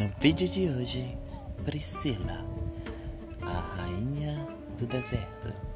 No Vídeo de hoje: Priscila, a rainha do deserto.